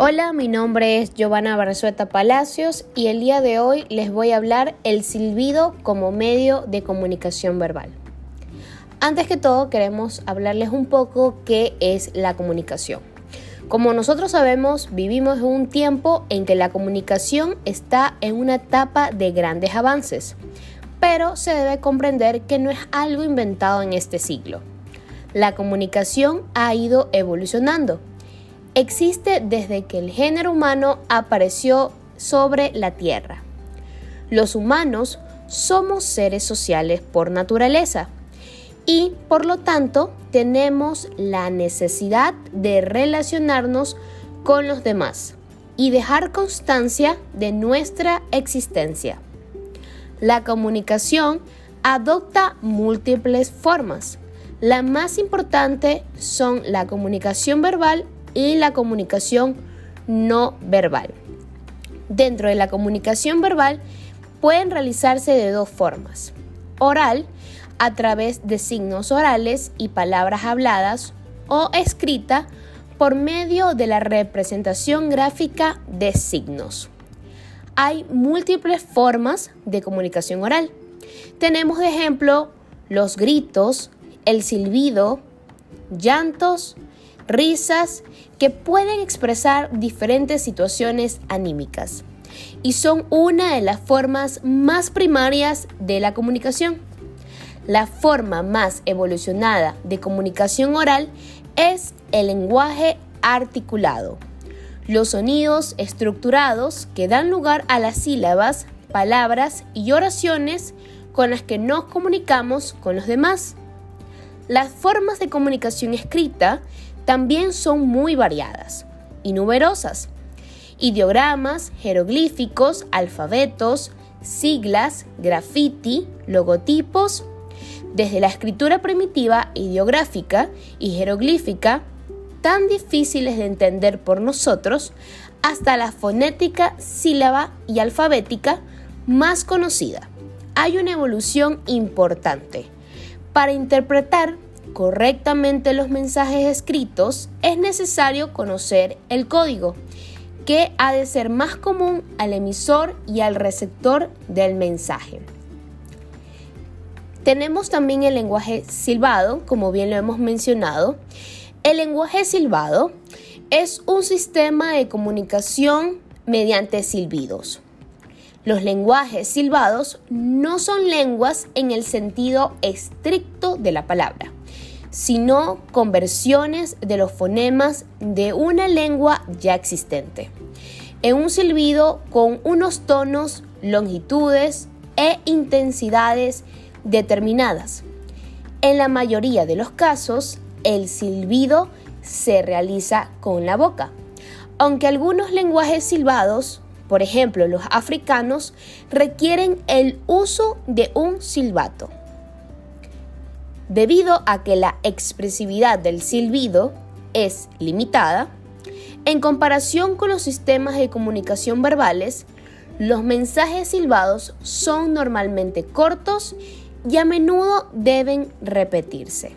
Hola, mi nombre es Giovanna Barzueta Palacios y el día de hoy les voy a hablar el silbido como medio de comunicación verbal. Antes que todo queremos hablarles un poco qué es la comunicación. Como nosotros sabemos, vivimos en un tiempo en que la comunicación está en una etapa de grandes avances, pero se debe comprender que no es algo inventado en este siglo. La comunicación ha ido evolucionando existe desde que el género humano apareció sobre la Tierra. Los humanos somos seres sociales por naturaleza y por lo tanto tenemos la necesidad de relacionarnos con los demás y dejar constancia de nuestra existencia. La comunicación adopta múltiples formas. La más importante son la comunicación verbal y la comunicación no verbal. Dentro de la comunicación verbal pueden realizarse de dos formas. Oral, a través de signos orales y palabras habladas, o escrita por medio de la representación gráfica de signos. Hay múltiples formas de comunicación oral. Tenemos de ejemplo los gritos, el silbido, llantos, risas que pueden expresar diferentes situaciones anímicas y son una de las formas más primarias de la comunicación. La forma más evolucionada de comunicación oral es el lenguaje articulado. Los sonidos estructurados que dan lugar a las sílabas, palabras y oraciones con las que nos comunicamos con los demás. Las formas de comunicación escrita también son muy variadas y numerosas. Ideogramas, jeroglíficos, alfabetos, siglas, graffiti, logotipos, desde la escritura primitiva ideográfica y jeroglífica, tan difíciles de entender por nosotros, hasta la fonética sílaba y alfabética más conocida. Hay una evolución importante. Para interpretar correctamente los mensajes escritos, es necesario conocer el código, que ha de ser más común al emisor y al receptor del mensaje. Tenemos también el lenguaje silbado, como bien lo hemos mencionado. El lenguaje silbado es un sistema de comunicación mediante silbidos. Los lenguajes silbados no son lenguas en el sentido estricto de la palabra sino conversiones de los fonemas de una lengua ya existente, en un silbido con unos tonos, longitudes e intensidades determinadas. En la mayoría de los casos, el silbido se realiza con la boca, aunque algunos lenguajes silbados, por ejemplo los africanos, requieren el uso de un silbato. Debido a que la expresividad del silbido es limitada, en comparación con los sistemas de comunicación verbales, los mensajes silbados son normalmente cortos y a menudo deben repetirse.